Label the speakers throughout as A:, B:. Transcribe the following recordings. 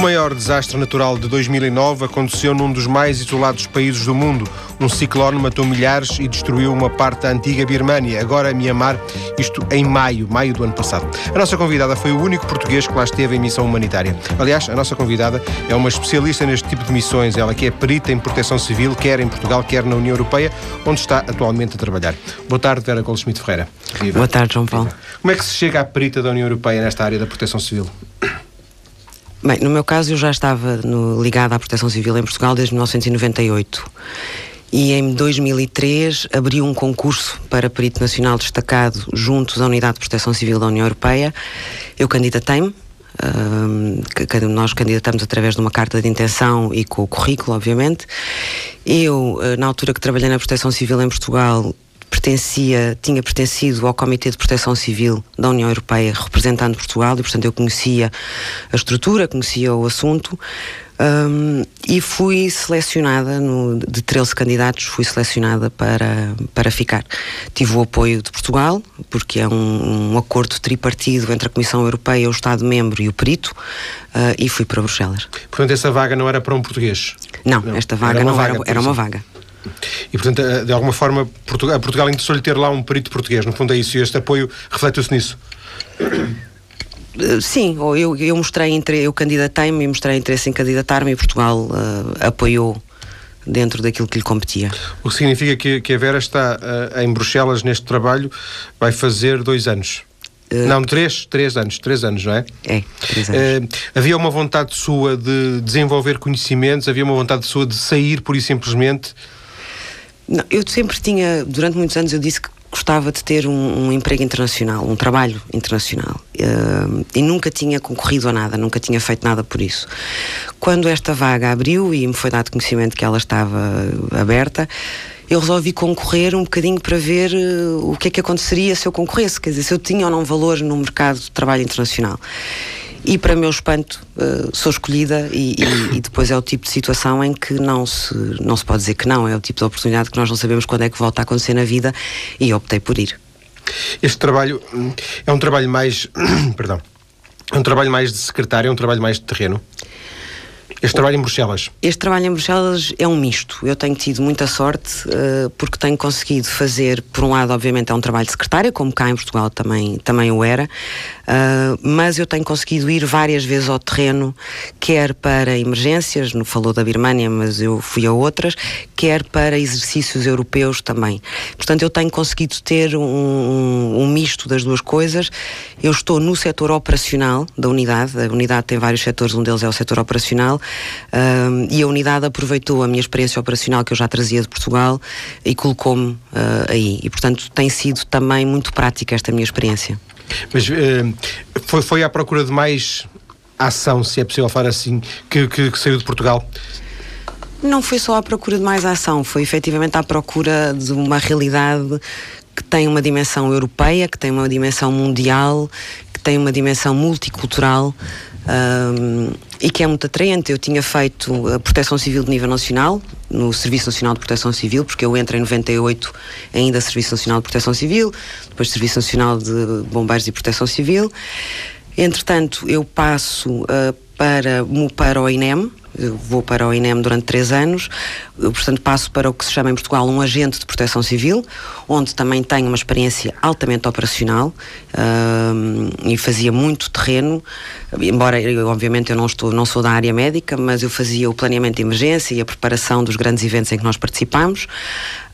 A: maior desastre natural de 2009 aconteceu num dos mais isolados países do mundo. Um ciclone matou milhares e destruiu uma parte da antiga Birmânia, agora Mianmar, isto em maio, maio do ano passado. A nossa convidada foi o único português que lá esteve em missão humanitária. Aliás, a nossa convidada é uma especialista neste tipo de missões, ela que é perita em proteção civil, quer em Portugal, quer na União Europeia, onde está atualmente a trabalhar. Boa tarde, Vera Goldschmidt Ferreira.
B: Viva. Boa tarde, João Paulo.
A: Como é que se chega à perita da União Europeia nesta área da proteção civil?
B: Bem, no meu caso eu já estava no, ligada à Proteção Civil em Portugal desde 1998 e em 2003 abriu um concurso para perito nacional destacado junto da Unidade de Proteção Civil da União Europeia. Eu candidatei-me, uh, nós candidatamos através de uma carta de intenção e com o currículo, obviamente. Eu, uh, na altura que trabalhei na Proteção Civil em Portugal, pertencia, tinha pertencido ao Comitê de Proteção Civil da União Europeia, representando Portugal, e portanto eu conhecia a estrutura, conhecia o assunto. Um, e fui selecionada, no, de 13 candidatos, fui selecionada para, para ficar. Tive o apoio de Portugal, porque é um, um acordo tripartido entre a Comissão Europeia, o Estado-membro e o perito, uh, e fui para Bruxelas.
A: Portanto, essa vaga não era para um português?
B: Não, não. esta vaga era não vaga, era, era uma vaga.
A: E, portanto, eh, de alguma forma, Portugal, a Portugal interessou-lhe ter lá um perito português. No fundo é isso. E este apoio reflete-se nisso.
B: Eh, sim, eu, eu mostrei entre, eu candidatei-me e mostrei interesse em candidatar-me e Portugal uh, apoiou dentro daquilo que lhe competia.
A: O que significa que, que a Vera está uh, em Bruxelas neste trabalho, vai fazer dois anos. Uh, não, três, três anos, três anos, não é?
B: É, três anos. Uh,
A: havia uma vontade sua de desenvolver conhecimentos, havia uma vontade sua de sair, por e simplesmente,
B: não, eu sempre tinha, durante muitos anos, eu disse que gostava de ter um, um emprego internacional, um trabalho internacional. Uh, e nunca tinha concorrido a nada, nunca tinha feito nada por isso. Quando esta vaga abriu e me foi dado conhecimento que ela estava aberta, eu resolvi concorrer um bocadinho para ver uh, o que é que aconteceria se eu concorresse, quer dizer, se eu tinha ou não valor no mercado de trabalho internacional. E para meu espanto, uh, sou escolhida e, e, e, depois é o tipo de situação em que não se, não se pode dizer que não, é o tipo de oportunidade que nós não sabemos quando é que volta a acontecer na vida e optei por ir.
A: Este trabalho hum, é um trabalho mais, perdão, é um trabalho mais de secretário, é um trabalho mais de terreno? Este trabalho em Bruxelas?
B: Este trabalho em Bruxelas é um misto. Eu tenho tido muita sorte uh, porque tenho conseguido fazer, por um lado, obviamente, é um trabalho de secretária, como cá em Portugal também, também o era, uh, mas eu tenho conseguido ir várias vezes ao terreno, quer para emergências, não falou da Birmânia, mas eu fui a outras, quer para exercícios europeus também. Portanto, eu tenho conseguido ter um, um, um misto das duas coisas. Eu estou no setor operacional da unidade, a unidade tem vários setores, um deles é o setor operacional, e a unidade aproveitou a minha experiência operacional que eu já trazia de Portugal e colocou-me uh, aí. E, portanto, tem sido também muito prática esta minha experiência.
A: Mas uh, foi, foi à procura de mais ação, se é possível falar assim, que, que, que saiu de Portugal?
B: Não foi só à procura de mais ação, foi efetivamente à procura de uma realidade que tem uma dimensão europeia, que tem uma dimensão mundial, que tem uma dimensão multicultural um, e que é muito atraente. Eu tinha feito a proteção civil de nível nacional, no Serviço Nacional de Proteção Civil, porque eu entro em 98 ainda Serviço Nacional de Proteção Civil, depois Serviço Nacional de Bombeiros e Proteção Civil. Entretanto, eu passo uh, para, para o INEM, vou para o INEM durante três anos, portanto passo para o que se chama em Portugal um agente de proteção civil, onde também tenho uma experiência altamente operacional e fazia muito terreno, embora eu, obviamente eu não, estou, não sou da área médica, mas eu fazia o planeamento de emergência e a preparação dos grandes eventos em que nós participamos.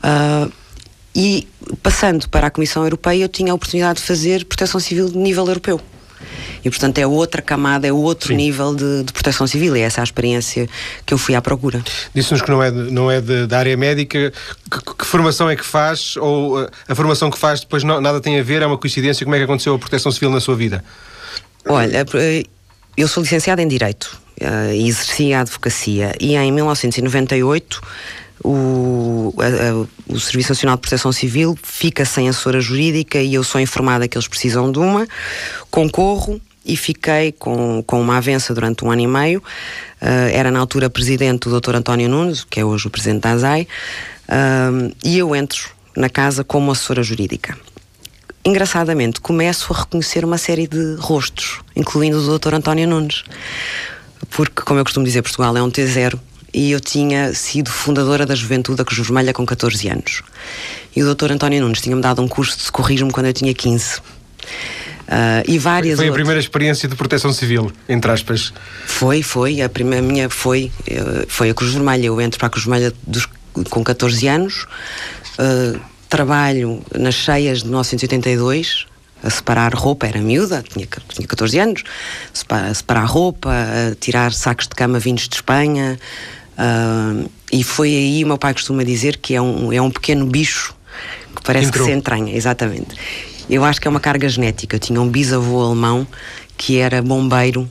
B: Uh, e passando para a Comissão Europeia, eu tinha a oportunidade de fazer proteção civil de nível europeu. E, portanto, é outra camada, é outro Sim. nível de, de, proteção civil. E essa é a experiência que eu fui à procura.
A: Disse-nos que não é, não é de, da área médica. Que, que, formação é que faz? Ou uh, a formação que faz depois não, nada tem a ver? É uma coincidência? Como é que aconteceu a proteção civil na sua vida?
B: Olha, eh, eu sou licenciada em Direito uh, e exerci a advocacia. E em 1998 o, a, a, o Serviço Nacional de Proteção Civil fica sem assessora jurídica e eu sou informada que eles precisam de uma, concorro e fiquei com, com uma avença durante um ano e meio. Uh, era na altura presidente o Dr. António Nunes, que é hoje o presidente da ASAI, uh, e eu entro na casa como assessora jurídica. Engraçadamente, começo a reconhecer uma série de rostos, incluindo o Dr. António Nunes porque, como eu costumo dizer, Portugal é um T0 e eu tinha sido fundadora da Juventude da Cruz Vermelha com 14 anos. E o doutor António Nunes tinha-me dado um curso de socorrismo quando eu tinha 15.
A: Uh, e várias foi a outras... primeira experiência de proteção civil, entre aspas.
B: Foi, foi. A primeira minha foi, eh, foi a Cruz Vermelha. Eu entro para a Cruz Vermelha dos, com 14 anos. Uh, trabalho nas cheias de 1982 a separar roupa, era miúda, tinha, tinha 14 anos, a separar roupa, a tirar sacos de cama vindos de Espanha. Uh, e foi aí, o meu pai costuma dizer que é um, é um pequeno bicho que parece Entrou. que se entranha, exatamente. Eu acho que é uma carga genética. Eu tinha um bisavô alemão que era bombeiro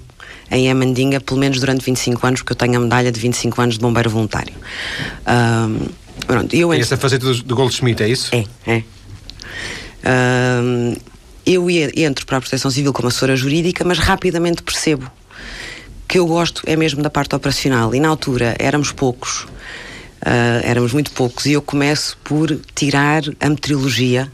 B: em Amandinga, pelo menos durante 25 anos, porque eu tenho a medalha de 25 anos de bombeiro voluntário.
A: Um, pronto, eu entro... E essa faceta do, do Goldschmidt, é isso?
B: É, é. Um, eu entro para a proteção civil como assessora jurídica, mas rapidamente percebo que eu gosto é mesmo da parte operacional. E na altura éramos poucos, uh, éramos muito poucos, e eu começo por tirar a meteorologia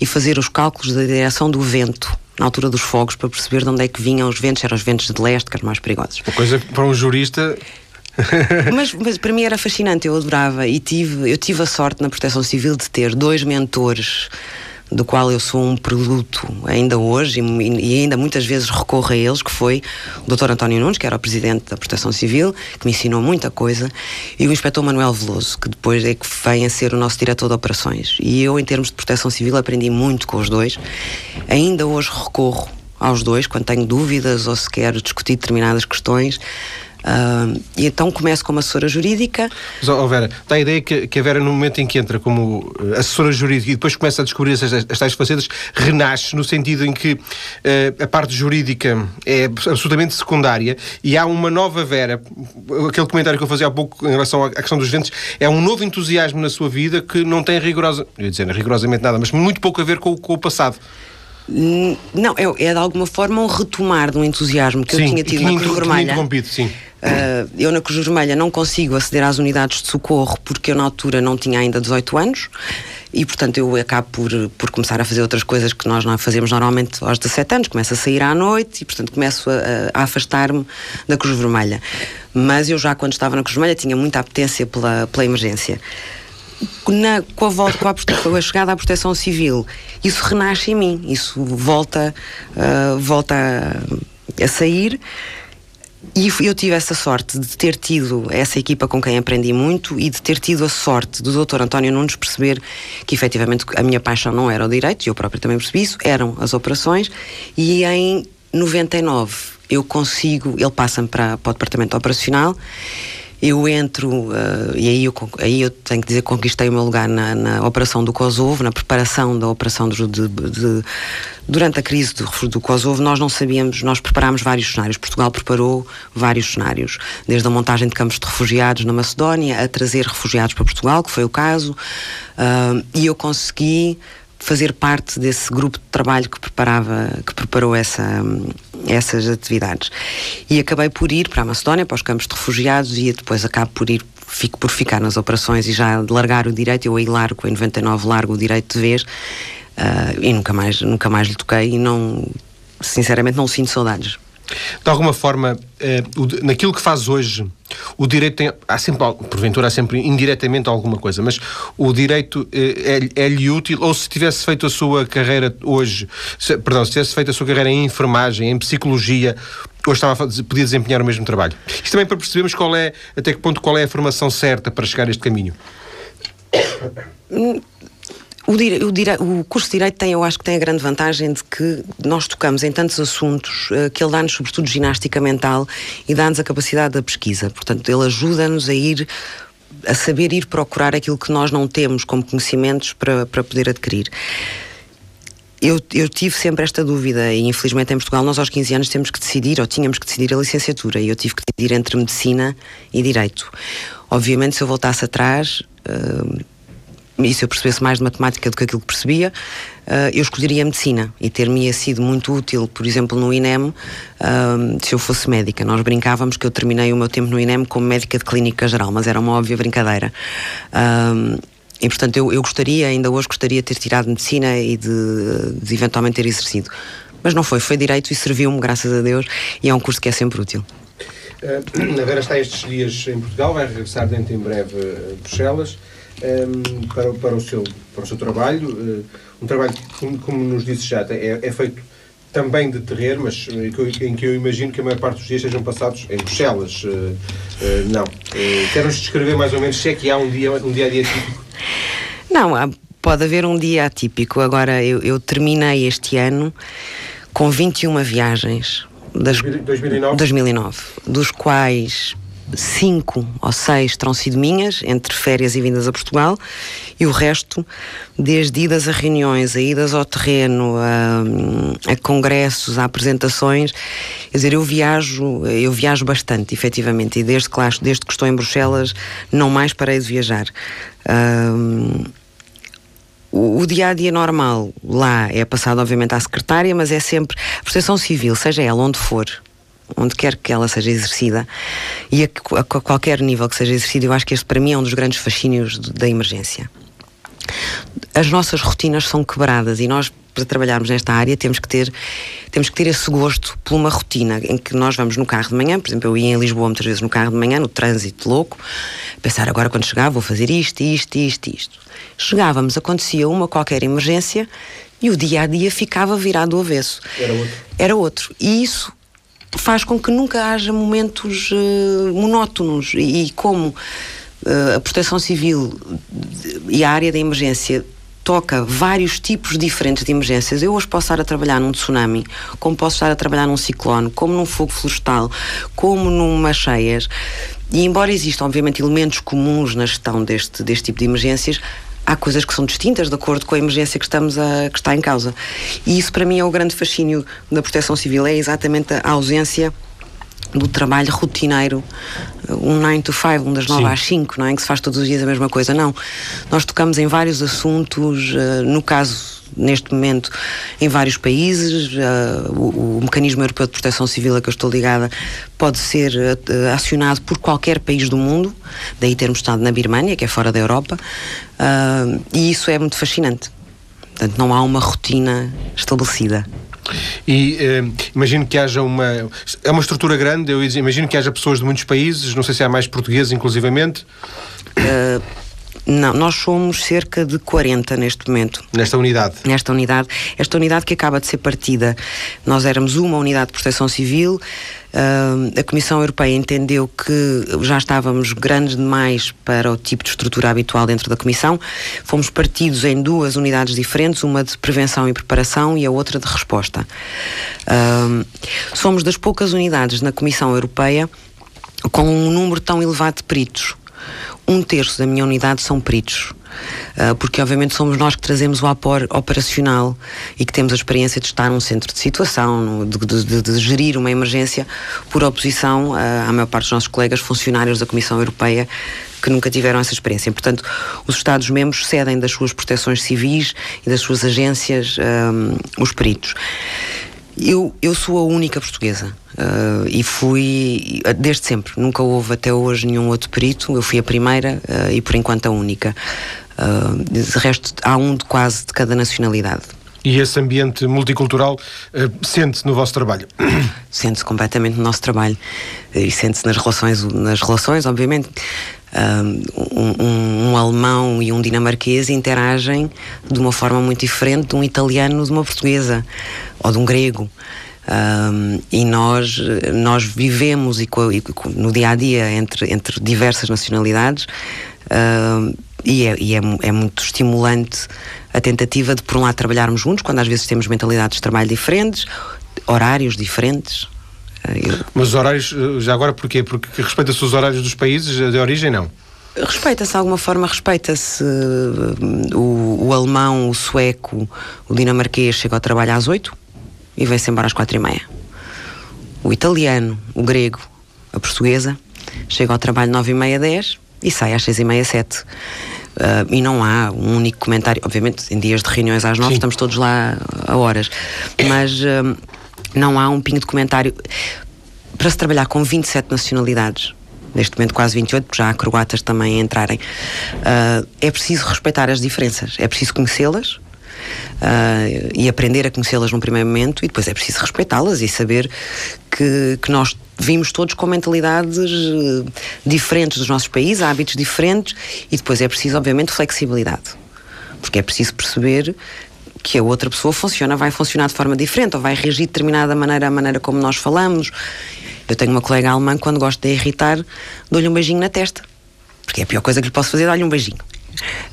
B: e fazer os cálculos da direção do vento na altura dos fogos para perceber de onde é que vinham os ventos, eram os ventos de leste que eram mais perigosos.
A: Uma coisa para um jurista
B: mas, mas, para mim era fascinante, eu adorava e tive, eu tive a sorte na Proteção Civil de ter dois mentores do qual eu sou um produto ainda hoje e, ainda muitas vezes recorro a eles, que foi o Dr. António Nunes, que era o Presidente da Proteção Civil, que me ensinou muita coisa, e o Inspetor Manuel Veloso, que depois é que vem a ser o nosso Diretor de Operações. E eu, em termos de Proteção Civil, aprendi muito com os dois. Ainda hoje recorro aos dois, quando tenho dúvidas ou se quero discutir determinadas questões. Uh, e então começo como assessora jurídica.
A: Mas, oh Vera, dá a ideia que, que a Vera, no momento em que entra como eh, assessora jurídica e depois começa a descobrir as, as tais facetas, renasce no sentido em que uh, a parte jurídica é absolutamente secundária e há uma nova Vera. Aquele comentário que eu fazia há pouco em relação à questão dos ventos é um novo entusiasmo na sua vida que não tem rigorosa, eu dizer, rigorosamente nada, mas muito pouco a ver com, com o passado.
B: Não, é, é, de alguma forma um retomar de um entusiasmo que sim, eu tinha tido na Cruz Vermelha.
A: Sim.
B: Uh, eu na Cruz Vermelha não consigo aceder às unidades de socorro porque eu na altura não tinha ainda 18 anos e portanto eu acabo por, por começar a fazer outras coisas que nós não fazemos normalmente aos 17 anos, começo a sair à noite e portanto começo a, a afastar-me da Cruz Vermelha. Mas eu já quando estava na Cruz Vermelha tinha muita apetência pela, pela emergência. Na, com, a volta, com, a, com a chegada à proteção civil, isso renasce em mim, isso volta, uh, volta a, a sair e eu tive essa sorte de ter tido essa equipa com quem aprendi muito e de ter tido a sorte do Dr. António Nunes perceber que efetivamente a minha paixão não era o direito, e eu próprio também percebi isso, eram as operações, e em 99 eu consigo, ele passa-me para, para o departamento operacional eu entro, uh, e aí eu, aí eu tenho que dizer que conquistei o meu lugar na, na operação do Kosovo, na preparação da operação de, de, de, durante a crise do, do Kosovo, nós não sabíamos, nós preparámos vários cenários. Portugal preparou vários cenários, desde a montagem de campos de refugiados na Macedónia a trazer refugiados para Portugal, que foi o caso, uh, e eu consegui fazer parte desse grupo de trabalho que preparava, que preparou essa, essas atividades. E acabei por ir para a Macedónia, para os campos de refugiados e depois acabo por ir fico por ficar nas operações e já largar o direito, eu aí largo, em 99 largo o direito de vez uh, e nunca mais, nunca mais lhe toquei e não, sinceramente não sinto saudades.
A: De alguma forma, eh, naquilo que faz hoje, o direito tem. Há sempre, porventura, há sempre indiretamente alguma coisa, mas o direito eh, é-lhe útil, ou se tivesse feito a sua carreira hoje, se, perdão, se tivesse feito a sua carreira em enfermagem, em psicologia, hoje estava podia desempenhar o mesmo trabalho. Isto também para percebermos qual é, até que ponto, qual é a formação certa para chegar a este caminho.
B: O, o, o, curso de Direito tem, eu acho que tem a grande vantagem de que nós tocamos em tantos assuntos uh, que ele dá-nos, sobretudo, ginástica mental e dá-nos a capacidade da pesquisa. Portanto, ele ajuda-nos a ir a saber ir procurar aquilo que nós não temos como conhecimentos para, para poder adquirir. Eu, eu, tive sempre esta dúvida e infelizmente em Portugal nós aos 15 anos temos que decidir ou tínhamos que decidir a licenciatura e eu tive que decidir entre medicina e direito. Obviamente se eu voltasse atrás uh, e se eu percebesse mais de matemática do que aquilo que percebia, uh, eu escolheria medicina e ter-me sido muito útil, por exemplo, no INEM, uh, se eu fosse médica. Nós brincávamos que eu terminei o meu tempo no INEM como médica de clínica geral, mas era uma óbvia brincadeira. Uh, e portanto eu, eu gostaria, ainda hoje gostaria de ter tirado medicina e de, de eventualmente ter exercido. Mas não foi, foi direito e serviu-me, graças a Deus, e é um curso que é sempre útil.
A: Uh, Vera está estes dias em Portugal, vai regressar dentro em breve a Bruxelas um, para, para, o seu, para o seu trabalho. Uh, um trabalho que, como nos disse já, é, é feito também de terreiro, mas em que eu imagino que a maior parte dos dias sejam passados em Bruxelas. Uh, uh, não. Uh, Quer-nos descrever mais ou menos se é que há um dia, um dia a dia típico?
B: Não, há, pode haver um dia atípico. Agora, eu, eu terminei este ano com 21 viagens.
A: Das, 2009?
B: 2009. Dos quais cinco ou seis terão sido minhas, entre férias e vindas a Portugal, e o resto, desde idas a reuniões, a idas ao terreno, a, a congressos, a apresentações, quer dizer, eu viajo, eu viajo bastante, efetivamente, e desde que, lá, desde que estou em Bruxelas, não mais parei de viajar. Um, o, dia a dia normal lá é passado, obviamente, à secretária, mas é sempre proteção civil, seja ela onde for, onde quer que ela seja exercida e a, a, qualquer nível que seja exercida, eu acho que este para mim é um dos grandes fascínios de, da emergência. As nossas rotinas são quebradas e nós para trabalharmos nesta área temos que ter temos que ter esse gosto por uma rotina em que nós vamos no carro de manhã, por exemplo, eu ia em Lisboa muitas vezes no carro de manhã, no trânsito louco, pensar agora quando chegar vou fazer isto, isto, isto, isto. Chegávamos, acontecia uma qualquer emergência e o dia a dia ficava virado do avesso.
A: Era outro.
B: Era outro. E isso faz com que nunca haja momentos uh, monótonos e, como uh, a proteção civil e a área da emergência toca vários tipos diferentes de emergências. Eu hoje posso estar a trabalhar num tsunami, como posso estar a trabalhar num ciclone, como num fogo florestal, como numa cheias. E embora existam, obviamente, elementos comuns na gestão deste, deste tipo de emergências, há coisas que são distintas de acordo com a emergência que estamos a que está em causa. E isso para mim é o grande fascínio da Proteção Civil, é exatamente a ausência do trabalho rotineiro, um 9 to 5, um das 9 às 5, não é? Em que se faz todos os dias a mesma coisa. Não. Nós tocamos em vários assuntos, uh, no caso neste momento em vários países. Uh, o, o, mecanismo europeu de proteção civil a que eu estou ligada pode ser uh, acionado por qualquer país do mundo, daí termos estado na Birmânia, que é fora da Europa, uh, e isso é muito fascinante. Portanto, não há uma rotina estabelecida.
A: E imagino que haja uma. É uma estrutura grande, eu imagino que haja pessoas de muitos países, não sei se há mais portugueses, inclusivamente.
B: Uh, não, nós somos cerca de 40 neste momento.
A: Nesta unidade?
B: Nesta unidade. Esta unidade que acaba de ser partida. Nós éramos uma unidade de proteção civil. Uh, a Comissão Europeia entendeu que já estávamos grandes demais para o tipo de estrutura habitual dentro da Comissão. Fomos partidos em duas unidades diferentes, uma de prevenção e preparação e a outra de resposta. Uh, somos das poucas unidades na Comissão Europeia com um número tão elevado de peritos um terço da minha unidade são peritos. Uh, porque obviamente somos nós que trazemos o apoio operacional e que temos a experiência de estar num centro de situação, de, de, de gerir uma emergência, por oposição uh, à maior parte dos nossos colegas funcionários da Comissão Europeia que nunca tiveram essa experiência. Portanto, os Estados-membros cedem das suas proteções civis e das suas agências um, ah, os peritos. Eu, eu sou a única portuguesa uh, e fui desde sempre. Nunca houve até hoje nenhum outro perito. Eu fui a primeira uh, e por enquanto a única. Uh, de resto, há um de quase de cada nacionalidade.
A: E esse ambiente multicultural uh, sente-se no vosso trabalho?
B: Sente-se completamente no nosso trabalho e sente-se nas relações, nas relações, obviamente. Um, um, alemão e um dinamarquês interagem de uma forma muito diferente de um italiano de uma portuguesa ou de um grego. Um, e nós, nós vivemos e, e, no dia a dia entre, entre diversas nacionalidades e, é, e é, é, muito estimulante a tentativa de, por um lado, trabalharmos juntos, quando às vezes temos mentalidades de trabalho diferentes, horários diferentes.
A: Mas os horários, eh, já agora porquê? Porque respeita-se os horários dos países de origem, não?
B: Respeita-se de alguma forma, respeita-se uh, o, o, alemão, o sueco, o dinamarquês chega ao trabalho às 8 e vem-se embora às quatro e meia. O italiano, o grego, a portuguesa chega ao trabalho nove e meia, dez e sai às seis e meia, sete. Uh, e não há um único comentário. Obviamente, em dias de reuniões às nove, Sim. estamos todos lá a horas. Mas uh, não há um pingo de comentário. Para se trabalhar com 27 nacionalidades, neste momento quase 28, porque já há croatas também a entrarem, uh, é preciso respeitar as diferenças, é preciso conhecê-las uh, e aprender a conhecê-las num primeiro momento, e depois é preciso respeitá-las e saber que, que nós vimos todos com mentalidades uh, diferentes dos nossos países, hábitos diferentes, e depois é preciso, obviamente, flexibilidade. Porque é preciso perceber que a outra pessoa funciona, vai funcionar de forma diferente, ou vai reagir de determinada maneira à maneira como nós falamos. Eu tenho uma colega alemã, quando gosto de irritar, dou-lhe um beijinho na testa. Porque é a pior coisa que lhe posso fazer é dar-lhe um beijinho.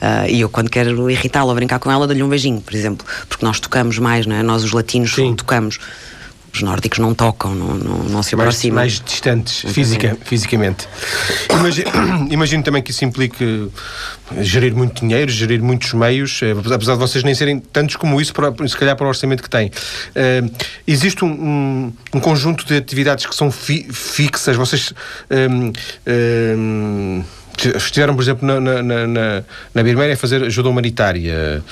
B: Uh, e eu, quando quero irritá-la ou brincar com ela, dou-lhe um beijinho, por exemplo. Porque nós tocamos mais, não é? Nós, os latinos, Sim. tocamos os nórdicos não tocam, não, não, não se aproximam.
A: Mais, mais distantes física, fisicamente. Imagino, imagino, também que isso implique gerir muito dinheiro, gerir muitos meios, eh, apesar de vocês nem serem tantos como isso, para, se calhar para o orçamento que têm. Uh, existe um, um, um, conjunto de atividades que são fi, fixas, vocês. Um, um, estiveram, por exemplo, na, na, na, na a fazer ajuda humanitária.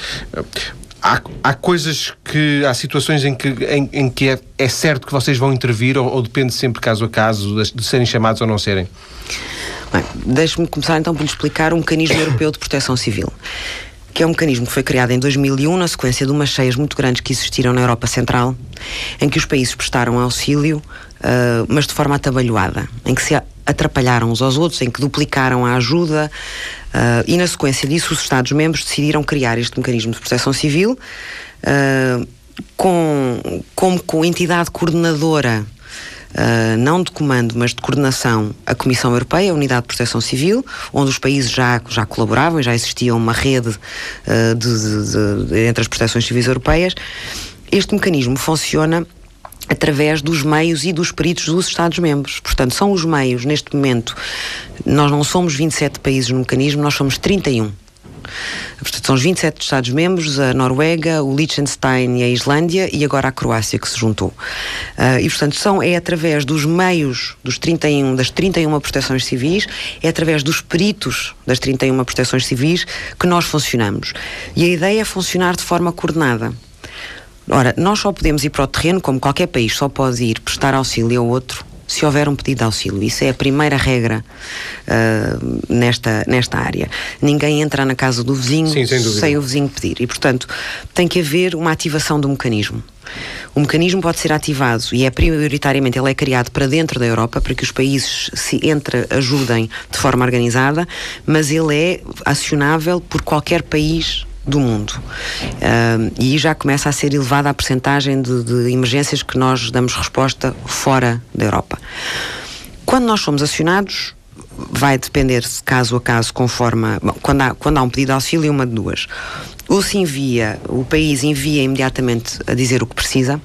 A: Há, há coisas que. Há situações em que, em, em que é, é, certo que vocês vão intervir ou, ou, depende sempre caso a caso de, de serem chamados ou não serem?
B: Bem, deixe-me começar então por lhe explicar o mecanismo europeu de proteção civil que é um mecanismo que foi criado em 2001 na sequência de umas cheias muito grandes que existiram na Europa Central, em que os países prestaram auxílio, uh, mas de forma atabalhoada, em que se atrapalharam uns aos outros, em que duplicaram a ajuda, uh, e na sequência disso os Estados-membros decidiram criar este mecanismo de proteção civil uh, com, como com entidade coordenadora Uh, não de comando, mas de coordenação, a Comissão Europeia, a Unidade de Proteção Civil, onde os países já, já colaboravam já existia uma rede uh, de, de, de, entre as proteções civis europeias. Este mecanismo funciona através dos meios e dos peritos dos Estados-membros. Portanto, são os meios, neste momento, nós não somos 27 países no mecanismo, nós somos 31. Portanto, são os 27 Estados-membros, a Noruega, o Liechtenstein e a Islândia e agora a Croácia que se juntou. Uh, e, portanto, são, é através dos meios dos 31, das 31 proteções civis, é através dos peritos das 31 proteções civis que nós funcionamos. E a ideia é funcionar de forma coordenada. Ora, nós só podemos ir para o terreno, como qualquer país só pode ir prestar auxílio ao outro, se houver um pedido de auxílio. Isso é a primeira regra uh, nesta, nesta área. Ninguém entra na casa do vizinho Sim, sem, sem, o vizinho pedir. E, portanto, tem que haver uma ativação do mecanismo. O mecanismo pode ser ativado e é prioritariamente ele é criado para dentro da Europa para que os países se entre ajudem de forma organizada, mas ele é acionável por qualquer país do mundo. Uh, e já começa a ser elevada a percentagem de, de, emergências que nós damos resposta fora da Europa. Quando nós somos acionados, vai depender caso a caso, conforme. Bom, quando, há, quando há um pedido de auxílio, uma de duas. Ou se envia, o país envia imediatamente a dizer o que precisa.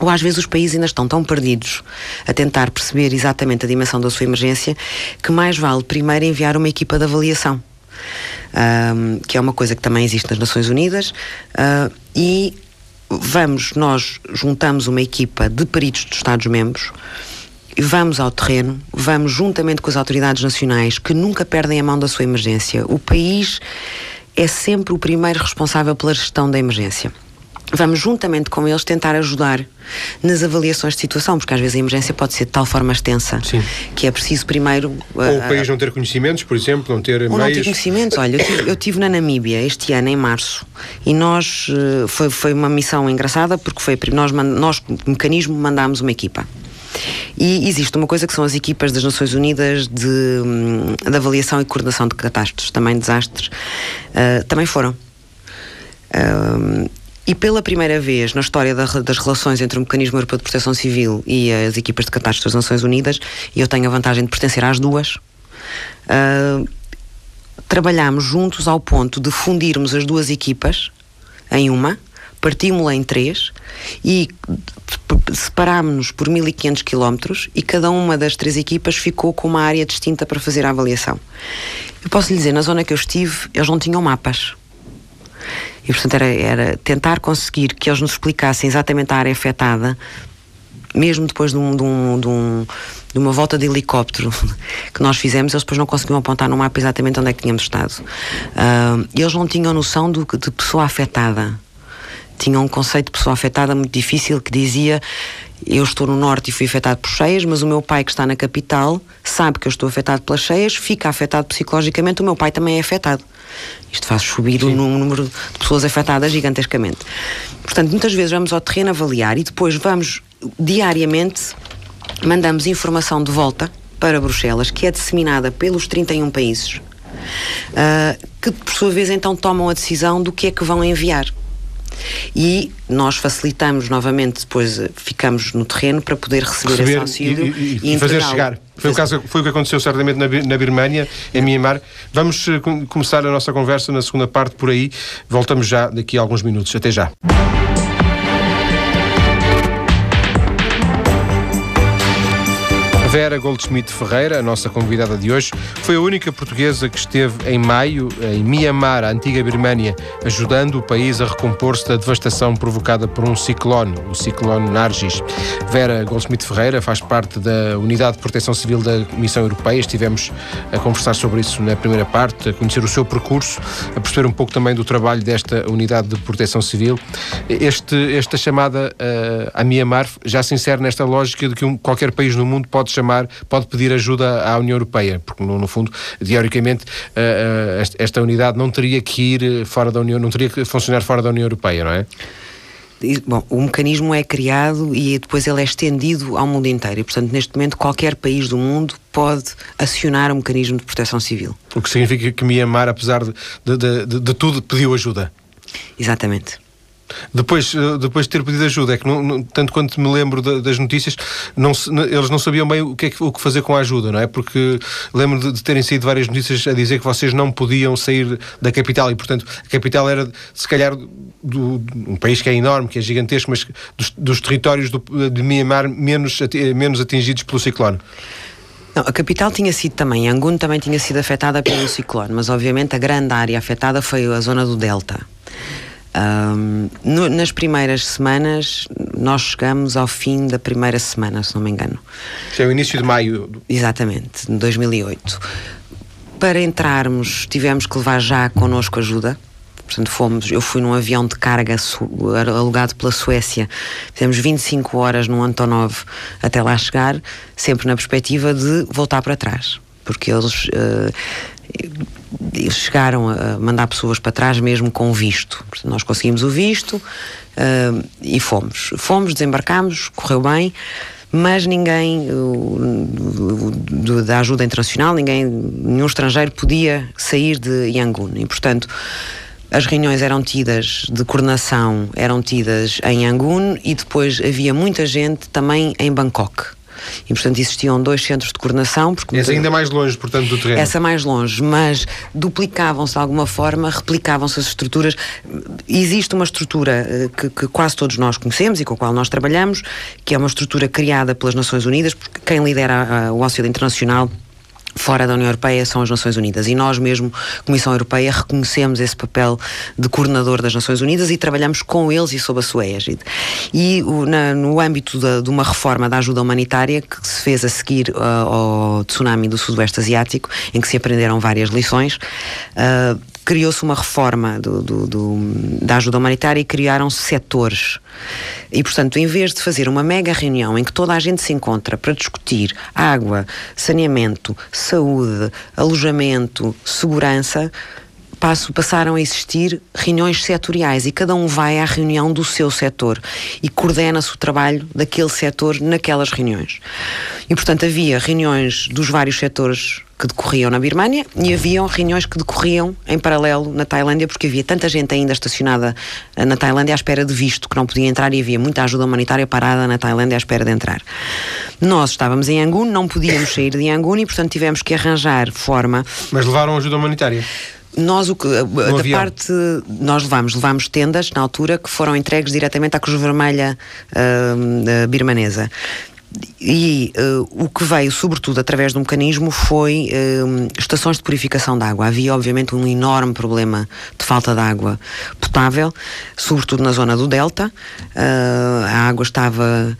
B: Ou às vezes os países ainda estão tão perdidos a tentar perceber exatamente a dimensão da sua emergência que mais vale primeiro enviar uma equipa de avaliação um, que é uma coisa que também existe nas Nações Unidas, uh, e vamos, nós juntamos uma equipa de peritos dos Estados-membros vamos ao terreno, vamos juntamente com as autoridades nacionais que nunca perdem a mão da sua emergência. O país é sempre o primeiro responsável pela gestão da emergência vamos juntamente com eles tentar ajudar nas avaliações de situação, porque às vezes a emergência pode ser de tal forma extensa Sim. que é preciso primeiro.
A: Ou uh, o país não ter conhecimentos, por exemplo, não ter
B: ou
A: meios.
B: não ter conhecimentos. Olha, eu tive, eu tive, na Namíbia este ano, em março, e nós. Uh, foi, foi uma missão engraçada porque foi. Nós, nós, mecanismo, mandámos uma equipa. E existe uma coisa que são as equipas das Nações Unidas de, hum, de avaliação e coordenação de catástrofes, também desastres, uh, também foram. Uh, e pela primeira vez na história da, das relações entre o Mecanismo Europeu de Proteção Civil e as equipas de catástrofes das Nações Unidas, eu tenho a vantagem de pertencer às duas, uh, trabalhámos juntos ao ponto de fundirmos as duas equipas em uma, partimos-la em três e separámos-nos por 1500 quilómetros e cada uma das três equipas ficou com uma área distinta para fazer a avaliação. Eu posso lhe dizer, na zona que eu estive, eles não tinham mapas. E, portanto, era, era tentar conseguir que eles nos explicassem exatamente a área afetada, mesmo depois de, um, de, um, de, um, de, uma volta de helicóptero que nós fizemos, eles depois não conseguiam apontar no mapa exatamente onde é que tínhamos estado. Uh, eles não tinham noção do, de pessoa afetada. tinha um conceito de pessoa afetada muito difícil que dizia eu estou no norte e fui afetado por cheias, mas o meu pai que está na capital sabe que eu estou afetado pelas cheias, fica afetado psicologicamente, o meu pai também é afetado. Isto faz subir Sim. o número de pessoas afetadas gigantescamente. Portanto, muitas vezes vamos ao terreno avaliar e depois vamos diariamente mandamos informação de volta para Bruxelas, que é disseminada pelos 31 países, uh, que por sua vez então tomam a decisão do que é que vão enviar. E nós facilitamos novamente, depois ficamos no terreno para poder receber, receber esse auxílio
A: e, e, e fazer chegar. Foi o, caso, foi o que aconteceu certamente na, na Birmânia, em Myanmar. Vamos uh, começar a nossa conversa na segunda parte por aí. Voltamos já daqui a alguns minutos. Até já. Vera Goldschmidt Ferreira, a nossa convidada de hoje, foi a única portuguesa que esteve em maio em Myanmar, a antiga Birmânia, ajudando o país a recompor-se da devastação provocada por um ciclone, o ciclone Nargis. Vera Goldschmidt Ferreira faz parte da Unidade de Proteção Civil da Comissão Europeia. Estivemos a conversar sobre isso na primeira parte, a conhecer o seu percurso, a perceber um pouco também do trabalho desta Unidade de Proteção Civil. Este, esta chamada uh, a Myanmar já se insere nesta lógica de que um, qualquer país no mundo pode chamar, pode pedir ajuda à União Europeia, porque no, no fundo, teoricamente, uh, uh, esta, unidade não teria que ir fora da União, não teria que funcionar fora da União Europeia, não é?
B: Bom, o mecanismo é criado e depois ele é estendido ao mundo inteiro. E, portanto, neste momento, qualquer país do mundo pode acionar o um mecanismo de proteção civil.
A: O que significa que Myanmar, apesar de, de, de, de tudo, pediu ajuda.
B: Exatamente.
A: Depois, eh, depois de ter pedido ajuda, é que não, não, tanto quanto me lembro das notícias, não, eles não sabiam bem o que, é que, o que fazer com a ajuda, não é? Porque lembro de, de, terem saído várias notícias a dizer que vocês não podiam sair da capital e, portanto, a capital era, se calhar, do, um país que é enorme, que é gigantesco, mas dos, dos territórios do, de Myanmar menos, menos atingidos pelo ciclone.
B: Não, a capital tinha sido também, Yangon também tinha sido afetada pelo ciclone, mas obviamente a grande área afetada foi a zona do Delta. Um, no, nas primeiras semanas, nós chegamos ao fim da primeira semana, se não me engano.
A: Isso é o início de maio.
B: Exatamente, de 2008. Para entrarmos, tivemos que levar já connosco ajuda. Portanto, fomos, eu fui num avião de carga alugado pela Suécia. Fizemos 25 horas num Antonov até lá chegar, sempre na perspectiva de voltar para trás. Porque eles. Uh, eles chegaram a mandar pessoas para trás mesmo com visto. Nós conseguimos o visto uh, e fomos. Fomos, desembarcámos, correu bem, mas ninguém uh, da ajuda internacional, ninguém, nenhum estrangeiro podia sair de Yangon. E, portanto, as reuniões eram tidas de coordenação, eram tidas em Yangon e depois havia muita gente também em Bangkok. E, portanto, existiam dois centros de coordenação.
A: Porque Essa ainda mais longe, portanto, do terreno.
B: Essa mais longe, mas duplicavam-se de alguma forma, replicavam-se as estruturas. Existe uma estrutura eh, que, que, quase todos nós conhecemos e com a qual nós trabalhamos, que é uma estrutura criada pelas Nações Unidas, porque quem lidera o auxílio internacional fora da União Europeia são as Nações Unidas e nós mesmo, Comissão Europeia, reconhecemos esse papel de coordenador das Nações Unidas e trabalhamos com eles e sob a sua égide. E o, na, no âmbito de, de, uma reforma da ajuda humanitária que se fez a seguir uh, ao tsunami do Sudoeste Asiático, em que se aprenderam várias lições, uh, criou-se uma reforma do, do, do, da ajuda humanitária e criaram-se setores. E, portanto, em vez de fazer uma mega reunião em que toda a gente se encontra para discutir água, saneamento, saúde, alojamento, segurança, passo, passaram a existir reuniões setoriais e cada um vai à reunião do seu setor e coordena-se o trabalho daquele setor naquelas reuniões. E, portanto, havia reuniões dos vários setores que decorriam na Birmânia e haviam reuniões que decorriam em paralelo na Tailândia, porque havia tanta gente ainda estacionada eh, na Tailândia à espera de visto que não podia entrar e havia muita ajuda humanitária parada na Tailândia à espera de entrar. Nós estávamos em Yangon, não podíamos sair de Yangon e, portanto, tivemos que arranjar forma.
A: Mas levaram ajuda humanitária?
B: Nós o que da parte nós levámos, levámos tendas na altura que foram entregues diretamente à Cruz Vermelha uh, birmanesa. E uh, o que veio, sobretudo, através do mecanismo foi uh, estações de purificação de água. Havia, obviamente, um enorme problema de falta de água potável, sobretudo na zona do Delta. Uh, a água estava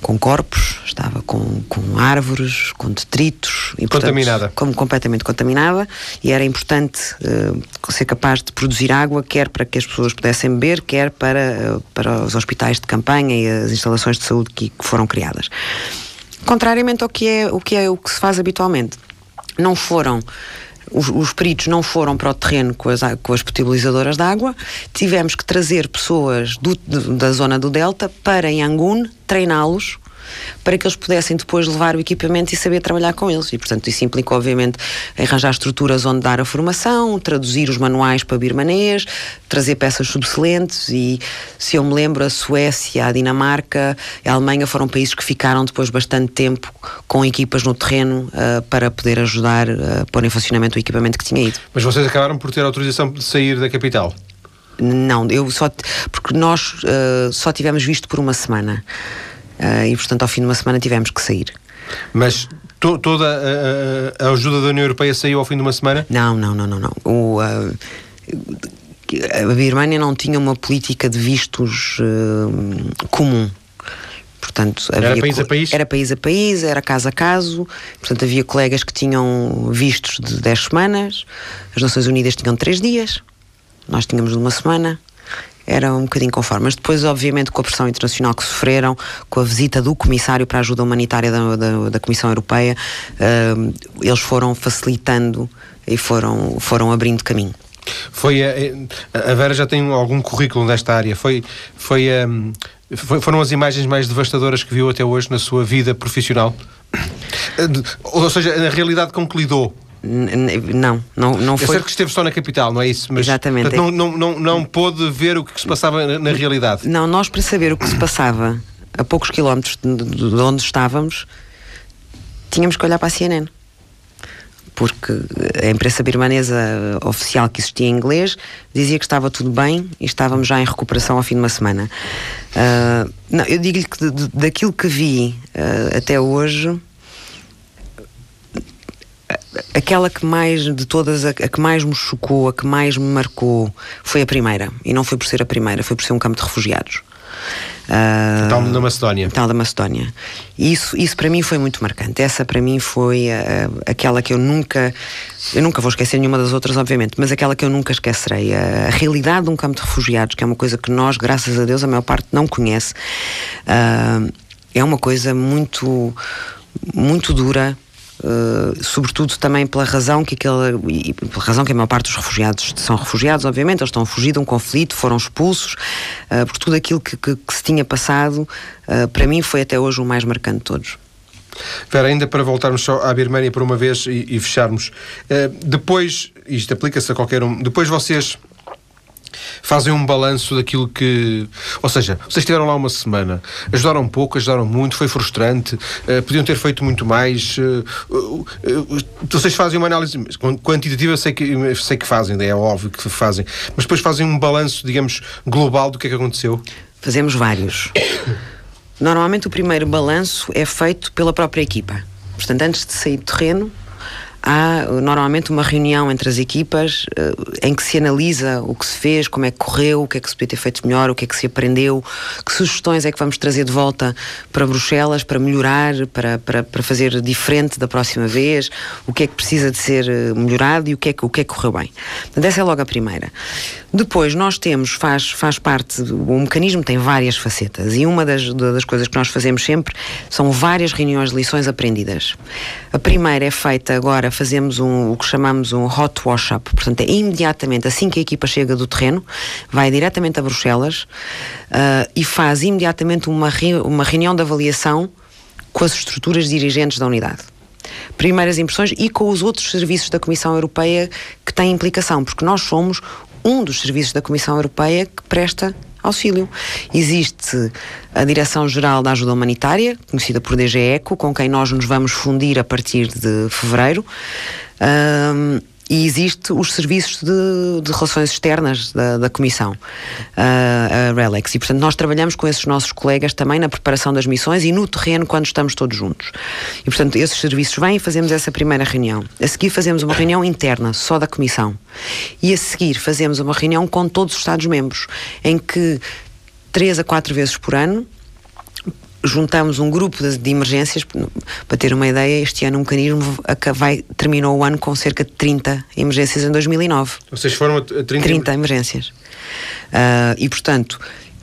B: com corpos, estava com, com árvores, com detritos.
A: E, contaminada.
B: Portanto, como completamente contaminada e era importante uh, ser capaz de produzir água, quer para que as pessoas pudessem beber, quer para, uh, para os hospitais de campanha e as instalações de saúde que, que foram criadas. Contrariamente ao que é o que, é, o que se faz habitualmente. Não foram os, os, peritos não foram para o terreno com as, com as potabilizadoras de água, tivemos que trazer pessoas do, da zona do Delta para Yangon treiná-los para que eles pudessem depois levar o equipamento e saber trabalhar com eles. E, portanto, isso implica, obviamente, arranjar estruturas onde dar a formação, traduzir os manuais para birmanês, trazer peças subcelentes e, se eu me lembro, a Suécia, a Dinamarca, a Alemanha foram países que ficaram depois bastante tempo com equipas no terreno uh, para poder ajudar a pôr em funcionamento o equipamento que tinha ido.
A: Mas vocês acabaram por ter autorização de sair da capital?
B: Não, eu só porque nós uh, só tivemos visto por uma semana. Uh, e, portanto, ao fim de uma semana tivemos que sair.
A: Mas to, toda a, a, ajuda da União Europeia saiu ao fim de uma semana?
B: Não, não, não, não. não. O, uh, a Birmania não tinha uma política de vistos uh, comum. Portanto,
A: era país a país?
B: Era país a país, era caso a caso. Portanto, havia colegas que tinham vistos de 10 semanas, as Nações Unidas tinham 3 dias, nós tínhamos de uma semana era um bocadinho conforme. Mas depois, obviamente, com a pressão internacional que sofreram, com a visita do Comissário para a Ajuda Humanitária da, da, da Comissão Europeia, uh, eles foram facilitando e foram, foram abrindo caminho.
A: Foi a, a Vera já tem algum currículo nesta área. Foi, foi, um, foi, foram as imagens mais devastadoras que viu até hoje na sua vida profissional? Ou seja, na realidade com que lidou?
B: Não, não, não foi.
A: É certo que esteve só na capital, não é isso?
B: Mas, Exatamente.
A: Portanto, não, não, não, não pôde ver o que se passava na, na, realidade.
B: Não, nós para saber o que se passava a poucos quilómetros de, de onde estávamos, tínhamos que olhar para a CNN. Porque a imprensa birmanesa oficial que existia em inglês dizia que estava tudo bem e estávamos já em recuperação ao fim de uma semana. Uh, não, eu digo-lhe que de, de, daquilo que vi uh, até hoje aquela que mais de todas, a, que mais me chocou, a que mais me marcou, foi a primeira. E não foi por ser a primeira, foi por ser um campo de refugiados.
A: Uh, tal da Macedónia.
B: Tal da Macedónia. Isso, isso para mim foi muito marcante. Essa para mim foi uh, aquela que eu nunca. Eu nunca vou esquecer nenhuma das outras, obviamente, mas aquela que eu nunca esquecerei. A, a realidade de um campo de refugiados, que é uma coisa que nós, graças a Deus, a maior parte não conhece, uh, é uma coisa muito, muito dura Uh, sobretudo também pela razão que aquela e pela razão que a maior parte dos refugiados são refugiados, obviamente, eles estão a fugir de um conflito, foram expulsos, uh, por tudo aquilo que, que, que se tinha passado, uh, para mim foi até hoje o mais marcante de todos.
A: Vera, ainda para voltarmos só à Birmania por uma vez e, e fecharmos, depois, isto aplica-se a qualquer um, depois vocês fazem um balanço daquilo que. Ou seja, vocês estiveram lá uma semana, ajudaram pouco, ajudaram muito, foi frustrante, uh, podiam ter feito muito mais. Uh, uh, vocês fazem uma análise quantitativa, sei que, sei que fazem, é óbvio que fazem, mas depois fazem um balanço, digamos, global do que é que aconteceu?
B: Fazemos vários. Normalmente o primeiro balanço é feito pela própria equipa. Portanto, antes de sair do terreno, há normalmente uma reunião entre as equipas uh, em que se analisa o que se fez, como é que correu, o que é que se podia ter feito melhor, o que é que se aprendeu, que sugestões é que vamos trazer de volta para Bruxelas para melhorar, para, para, para fazer diferente da próxima vez, o que é que precisa de ser eh, melhorado e o que é que, o que, é que correu bem. Portanto, essa é logo a primeira. Depois, nós temos, faz, faz parte, o mecanismo tem várias facetas e uma das, das coisas que nós fazemos sempre são várias reuniões de lições aprendidas. A primeira é feita agora fazemos um, o que chamamos um hot wash-up. Portanto, é imediatamente, assim que a equipa chega do terreno, vai diretamente a Bruxelas uh, e faz imediatamente uma, re, uma reunião de avaliação com as estruturas dirigentes da unidade primeiras impressões e com os outros serviços da Comissão Europeia que têm implicação, porque nós somos um dos serviços da Comissão Europeia que presta auxílio. Existe a Direção-Geral da Ajuda Humanitária, conhecida por DG ECO, com quem nós nos vamos fundir a partir de fevereiro. Um, e existe os serviços de, de relações externas da, da Comissão, a RELEX. E, portanto, nós trabalhamos com esses nossos colegas também na preparação das missões e no terreno quando estamos todos juntos. E, portanto, esses serviços vêm e fazemos essa primeira reunião. A seguir fazemos uma reunião interna, só da Comissão. E a seguir fazemos uma reunião com todos os Estados-membros, em que três a quatro vezes por ano juntamos um grupo de, de, emergências, para ter uma ideia, este ano o mecanismo vai, terminou o ano com cerca de 30 emergências em 2009.
A: Vocês foram a 30,
B: 30 emergências. Uh, e, portanto,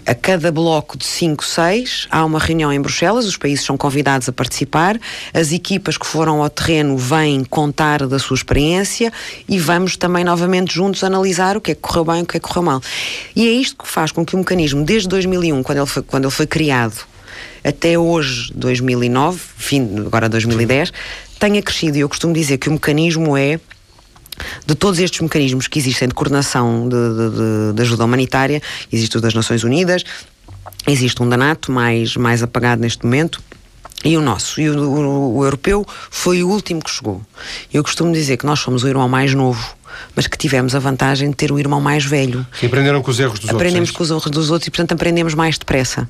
B: a cada bloco de 5, 6 há uma reunião em Bruxelas, os países são convidados a participar, as equipas que foram ao terreno vêm contar da sua experiência e vamos também novamente juntos analisar o que é que correu bem e o que é que correu mal. E é isto que faz com que o mecanismo, desde 2001, quando ele foi, quando ele foi criado, até hoje, 2009, fim, agora 2010, tenha crescido. E eu costumo dizer que o mecanismo é de todos estes mecanismos que existem de coordenação de, de, de ajuda humanitária, existe o das Nações Unidas, existe um da NATO mais, mais apagado neste momento, e o nosso, e o, o, o, europeu, foi o último que chegou. Eu costumo dizer que nós somos o irmão mais novo, mas que tivemos a vantagem de ter o irmão mais velho.
A: E aprenderam com os erros dos
B: aprendemos
A: outros. Aprendemos
B: com os erros dos outros e, portanto, aprendemos mais depressa.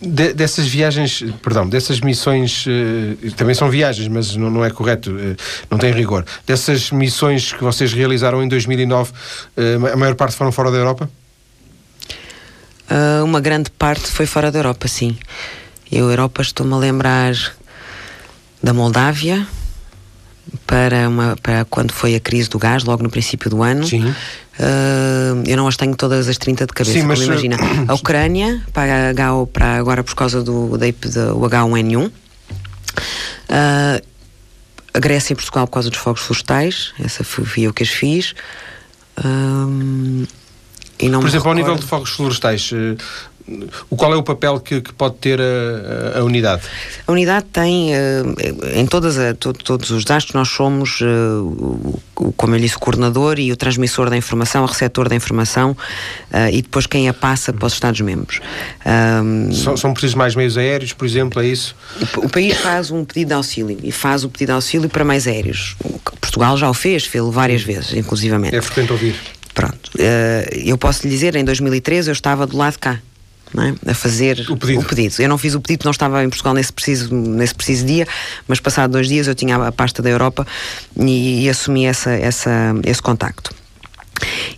A: De, dessas viagens, perdão, dessas missões, uh, também são viagens, mas não, não é correto, uh, não tem rigor. Dessas missões que vocês realizaram em 2009, uh, eh, a maior parte foram fora da Europa?
B: uma grande parte foi fora da Europa, sim. Eu, Europa, estou-me a lembrar da Moldávia, para, uma, para quando foi a crise do gás, logo no princípio do ano.
A: Sim.
B: Uh, eu não as tenho todas as 30 de cabeça, Sim, mas como imagina. A Ucrânia, para, H, para agora por causa do, da, do H1N1. Uh, ah, a Grécia e Portugal por causa dos fogos florestais, essa fui eu que as fiz. Uh,
A: por exemplo, ao nível de fogos florestais, o qual é o papel que, que pode ter a, a, unidade?
B: A unidade tem, uh, em todas a, to, todos os dados, nós somos, o, como eu disse, o coordenador e o transmissor da informação, o receptor da informação uh, e depois quem a passa para os Estados-membros.
A: são, são precisos mais meios aéreos, por exemplo, é isso?
B: O, o, país faz um pedido de auxílio e faz o pedido de auxílio para mais aéreos. Portugal já o fez, fez-o várias vezes, inclusivamente.
A: É frequente ouvir.
B: Pronto. eu posso lhe dizer, em 2013 eu estava do lado de cá é? a fazer
A: o pedido.
B: o pedido. Eu não fiz o pedido, não estava em Portugal nesse preciso, nesse preciso dia, mas passado dois dias eu tinha a pasta da Europa e, e assumi essa, essa, esse contacto.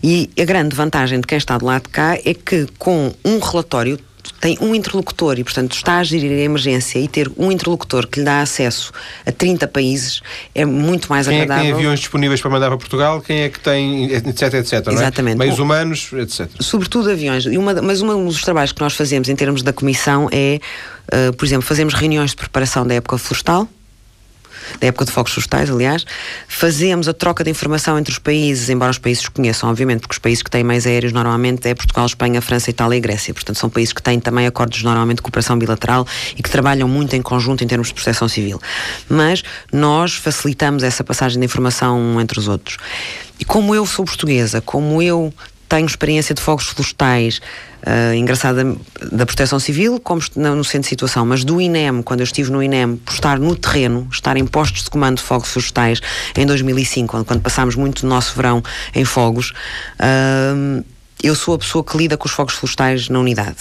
B: E a grande vantagem de quem está do lado de cá é que com um relatório tem um interlocutor e, portanto, está a gerir a emergência e ter um interlocutor que lhe dá acesso a 30 países é muito mais
A: quem
B: agradável.
A: Quem é que tem aviões disponíveis para mandar para Portugal? Quem é que tem, etc, etc,
B: Exatamente.
A: É? Meios humanos, etc.
B: Sobretudo aviões. E uma, mas um dos trabalhos que nós fazemos em termos da comissão é, uh, por exemplo, fazemos reuniões de preparação da época florestal, da época de fogos florestais, aliás, fazemos a troca de informação entre os países, embora os países conheçam, obviamente, porque os países que têm mais aéreos normalmente é Portugal, Espanha, França, Itália e Grécia. Portanto, são países que têm também acordos normalmente de cooperação bilateral e que trabalham muito em conjunto em termos de proteção civil. Mas nós facilitamos essa passagem de informação entre os outros. E como eu sou portuguesa, como eu tenho experiência de fogos florestais uh, engraçada da Proteção Civil, como no centro de situação, mas do INEM, quando eu estive no INEM, por estar no terreno, estar em postos de comando de fogos florestais em 2005, quando, quando passámos muito do nosso verão em fogos, uh, eu sou a pessoa que lida com os fogos florestais na unidade.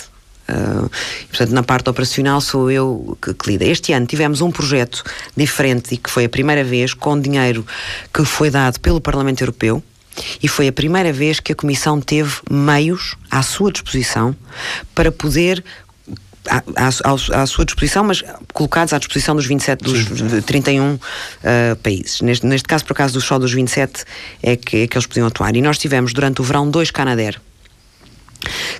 B: Uh, portanto, na parte operacional sou eu que, que lida. Este ano tivemos um projeto diferente e que foi a primeira vez com dinheiro que foi dado pelo Parlamento Europeu, e foi a primeira vez que a Comissão teve meios à sua disposição para poder à, à, à, sua disposição, mas colocados à disposição dos 27, dos Sim. 31 uh, países. Neste, neste caso, por acaso, dos só dos 27 é que, é que eles podiam atuar. E nós tivemos durante o verão dois Canadair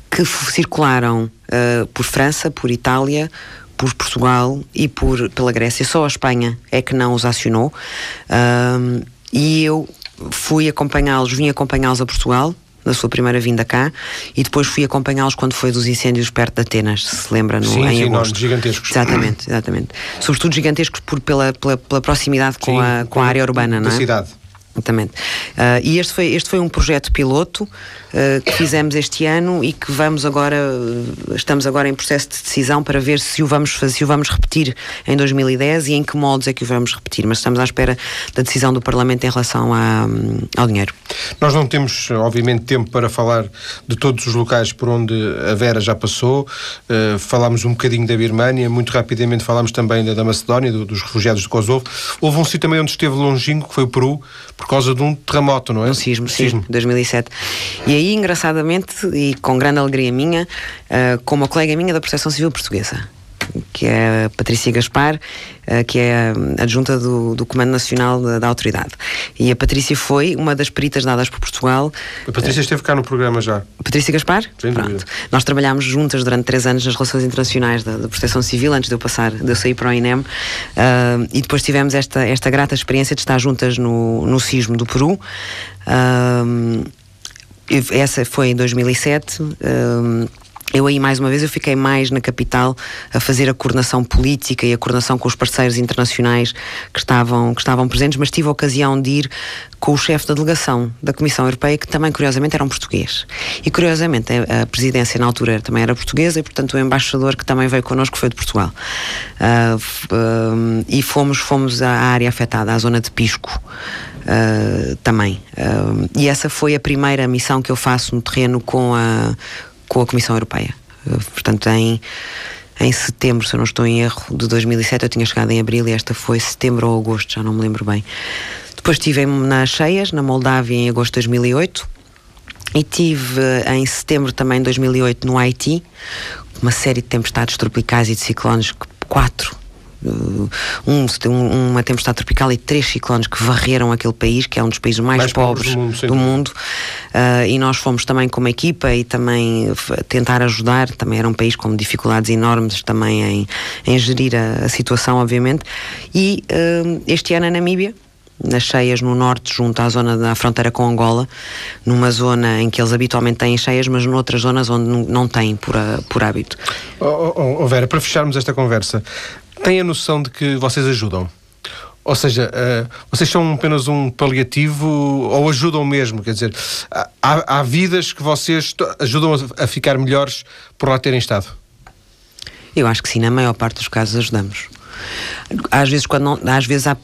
B: que circularam uh, por França, por Itália, por Portugal e por, pela Grécia. Só a Espanha é que não os acionou. Uh, e eu fui acompanhá-los, vim acompanhá-los a Portugal, na sua primeira vinda cá, e depois fui acompanhá-los quando foi dos incêndios perto de Atenas, se lembra, no,
A: sim,
B: em
A: sim,
B: agosto.
A: gigantescos.
B: Exatamente, exatamente. Sobretudo gigantescos por, pela, pela, pela proximidade com, sim, a, com a área urbana, não é?
A: cidade.
B: Exatamente. Uh, e este foi, este foi um projeto piloto uh, que fizemos este ano e que vamos agora, uh, estamos agora em processo de decisão para ver se o, vamos fazer, se o vamos repetir em 2010 e em que moldes é que o vamos repetir. Mas estamos à espera da decisão do Parlamento em relação a, ao dinheiro.
A: Nós não temos, obviamente, tempo para falar de todos os locais por onde a Vera já passou. falámos um bocadinho da Birmânia, muito rapidamente falámos também da, da Macedónia, do, dos refugiados do Kosovo. Houve um sítio também onde esteve longínquo, que foi o Peru, por causa de um terremoto, não é?
B: Um sismo, sismo. sim, 2007. E aí, engraçadamente, e com grande alegria minha, uh, com uma colega minha da Proteção Civil Portuguesa que é a Patrícia Gaspar, eh, que é adjunta do, do Comando Nacional da, da, Autoridade. E a Patrícia foi uma das peritas dadas por Portugal.
A: A Patrícia esteve cá no programa já.
B: Patrícia Gaspar?
A: Sem Pronto.
B: Nós trabalhámos juntas durante três anos nas relações internacionais da, da Proteção Civil, antes de eu passar, de eu sair para o INEM, uh, e depois tivemos esta, esta grata experiência de estar juntas no, no sismo do Peru. Uh, essa foi em 2007. Uh, eu aí, mais uma vez, eu fiquei mais na capital a fazer a coordenação política e a coordenação com os parceiros internacionais que estavam, que estavam presentes, mas tive a ocasião de ir com o chefe da delegação da Comissão Europeia, que também, curiosamente, era um português. E, curiosamente, a, presidência na altura também era portuguesa e, portanto, o embaixador que também veio connosco foi de Portugal. Uh, e fomos, fomos à área afetada, à zona de Pisco. Uh, também. e essa foi a primeira missão que eu faço no terreno com a, com a Comissão Europeia. Eh, portanto, em, em setembro, se eu não estou em erro, de 2007, eu tinha chegado em abril e esta foi setembro ou agosto, já não me lembro bem. Depois estive nas Cheias, na Moldávia, em agosto de 2008. E tive em setembro também de 2008 no Haiti, uma série de tempestades tropicais e de ciclones, quatro um, uma tempestade tropical e três ciclones que varreram aquele país, que é um dos países mais, mais pobres, do mundo. Do mundo. Uh, e nós fomos também como equipa e também tentar ajudar. Também era um país com dificuldades enormes também em, em gerir a, a situação, obviamente. E uh, este ano a Namíbia, nas cheias no norte, junto à zona da fronteira com Angola, numa zona em que eles habitualmente têm cheias, mas noutras zonas onde não têm por, por hábito.
A: Oh, oh, oh Vera, para fecharmos esta conversa, têm a noção de que vocês ajudam? Ou seja, uh, vocês são apenas um paliativo ou ajudam mesmo? Quer dizer, há, há vidas que vocês ajudam a, a ficar melhores por lá terem estado?
B: Eu acho que sim, na maior parte dos casos ajudamos às vezes quando não, às vezes há,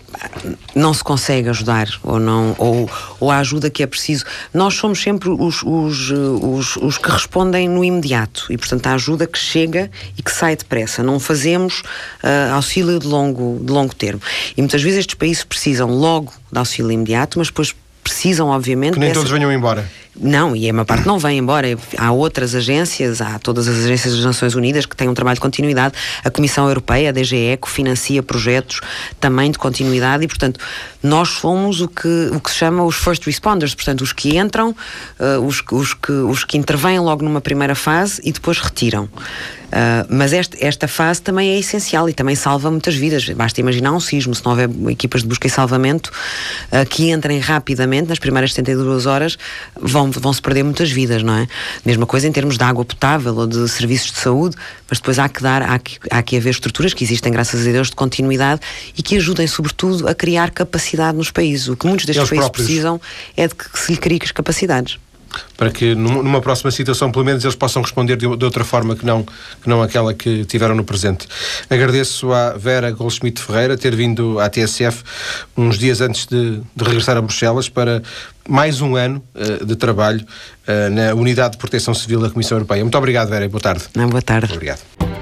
B: não se consegue ajudar ou não ou, ou a ajuda que é preciso. Nós somos sempre os, os, os, os, que respondem no imediato e portanto a ajuda que chega e que sai depressa. Não fazemos uh, auxílio de longo de longo termo. E muitas vezes estes países precisam logo de auxílio imediato mas depois precisam obviamente
A: que nem
B: dessa...
A: todos venham embora
B: não, e a maior parte não vem embora. Há outras agências, há todas as agências das Nações Unidas que têm um trabalho de continuidade. A Comissão Europeia, a DGE, financia projetos também de continuidade e, portanto, nós somos o que, o que se chama os first responders, portanto, os que entram, uh, os, os, que, os que intervêm logo numa primeira fase e depois retiram. Uh, mas este, esta fase também é essencial e também salva muitas vidas. Basta imaginar um sismo, se não houver equipas de busca e salvamento uh, que entrem rapidamente, nas primeiras 72 horas, vão vão, se perder muitas vidas, não é? Mesma coisa em termos de água potável ou de serviços de saúde, mas depois há que dar, há que, há que haver estruturas que existem, graças a Deus, de continuidade e que ajudem, sobretudo, a criar capacidade nos países. O que muitos destes países próprios. precisam é de que se lhe crie as capacidades
A: para que numa próxima situação, pelo menos, eles possam responder de, outra forma que não, que não aquela que tiveram no presente. Agradeço à Vera Goldschmidt Ferreira ter vindo à TSF uns dias antes de, de regressar a Bruxelas para mais um ano uh, de trabalho uh, na Unidade de Proteção Civil da Comissão Europeia. Muito obrigado, Vera, boa tarde.
B: Não, boa tarde.
A: Obrigado.